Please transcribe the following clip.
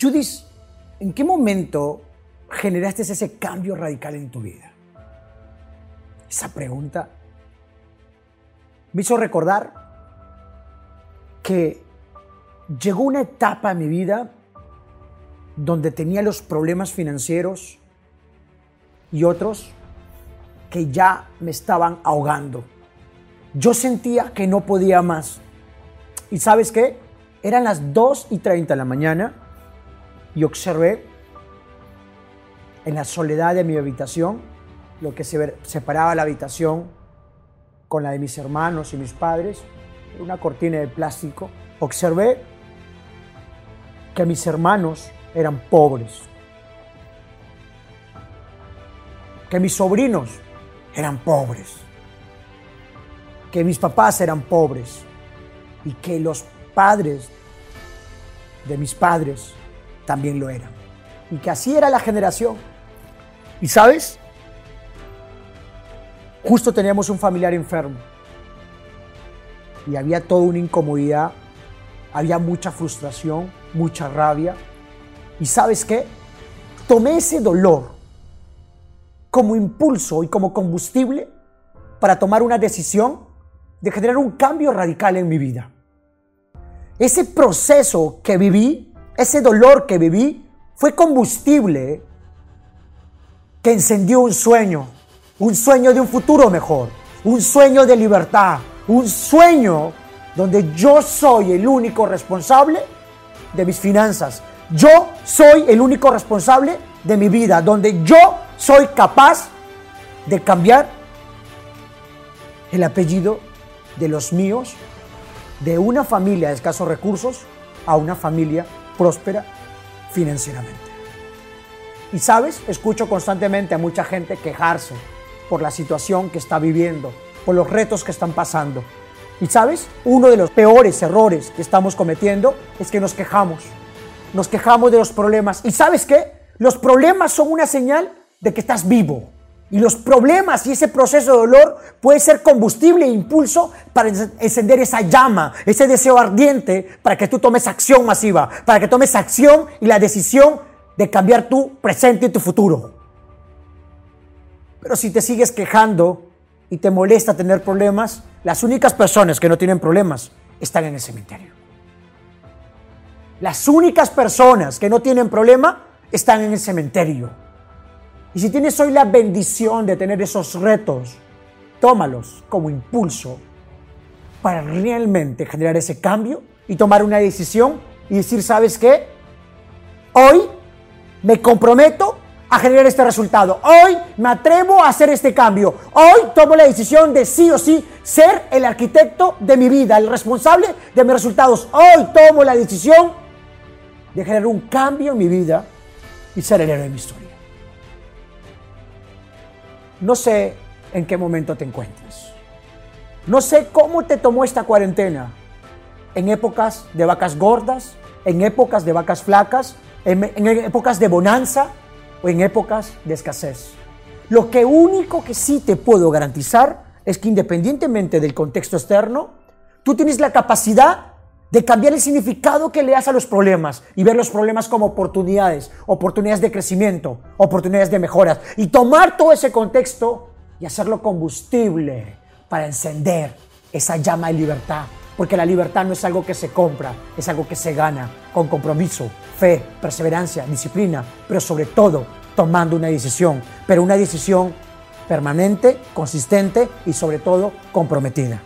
Judith, ¿en qué momento generaste ese cambio radical en tu vida? Esa pregunta me hizo recordar que llegó una etapa en mi vida donde tenía los problemas financieros y otros que ya me estaban ahogando. Yo sentía que no podía más. ¿Y sabes qué? Eran las 2 y 30 de la mañana y observé en la soledad de mi habitación, lo que se separaba la habitación con la de mis hermanos y mis padres, una cortina de plástico, observé que mis hermanos eran pobres, que mis sobrinos eran pobres, que mis papás eran pobres y que los padres de mis padres también lo eran. Y que así era la generación. ¿Y sabes? Justo teníamos un familiar enfermo. Y había toda una incomodidad, había mucha frustración, mucha rabia. ¿Y sabes qué? Tomé ese dolor como impulso y como combustible para tomar una decisión de generar un cambio radical en mi vida. Ese proceso que viví, ese dolor que viví, fue combustible que encendió un sueño, un sueño de un futuro mejor, un sueño de libertad, un sueño donde yo soy el único responsable de mis finanzas. Yo soy el único responsable de mi vida, donde yo soy capaz de cambiar el apellido de los míos, de una familia de escasos recursos a una familia próspera financieramente. Y sabes, escucho constantemente a mucha gente quejarse por la situación que está viviendo, por los retos que están pasando. Y sabes, uno de los peores errores que estamos cometiendo es que nos quejamos. Nos quejamos de los problemas. ¿Y sabes qué? Los problemas son una señal de que estás vivo. Y los problemas y ese proceso de dolor puede ser combustible e impulso para encender esa llama, ese deseo ardiente para que tú tomes acción masiva, para que tomes acción y la decisión de cambiar tu presente y tu futuro. Pero si te sigues quejando y te molesta tener problemas, las únicas personas que no tienen problemas están en el cementerio. Las únicas personas que no tienen problema están en el cementerio. Y si tienes hoy la bendición de tener esos retos, tómalos como impulso para realmente generar ese cambio y tomar una decisión y decir, ¿sabes qué? Hoy me comprometo a generar este resultado. Hoy me atrevo a hacer este cambio. Hoy tomo la decisión de sí o sí ser el arquitecto de mi vida, el responsable de mis resultados. Hoy tomo la decisión de generar un cambio en mi vida y ser el héroe de mi historia. No sé en qué momento te encuentras. No sé cómo te tomó esta cuarentena. En épocas de vacas gordas, en épocas de vacas flacas, en, épocas de bonanza o en épocas de escasez. Lo que único que sí te puedo garantizar es que independientemente del contexto externo, tú tienes la capacidad de cambiar el significado que le das a los problemas y ver los problemas como oportunidades, oportunidades de crecimiento, oportunidades de mejoras y tomar todo ese contexto y hacerlo combustible para encender esa llama de libertad. Porque la libertad no es algo que se compra, es algo que se gana con compromiso, fe, perseverancia, disciplina, pero sobre todo tomando una decisión, pero una decisión permanente, consistente y sobre todo comprometida.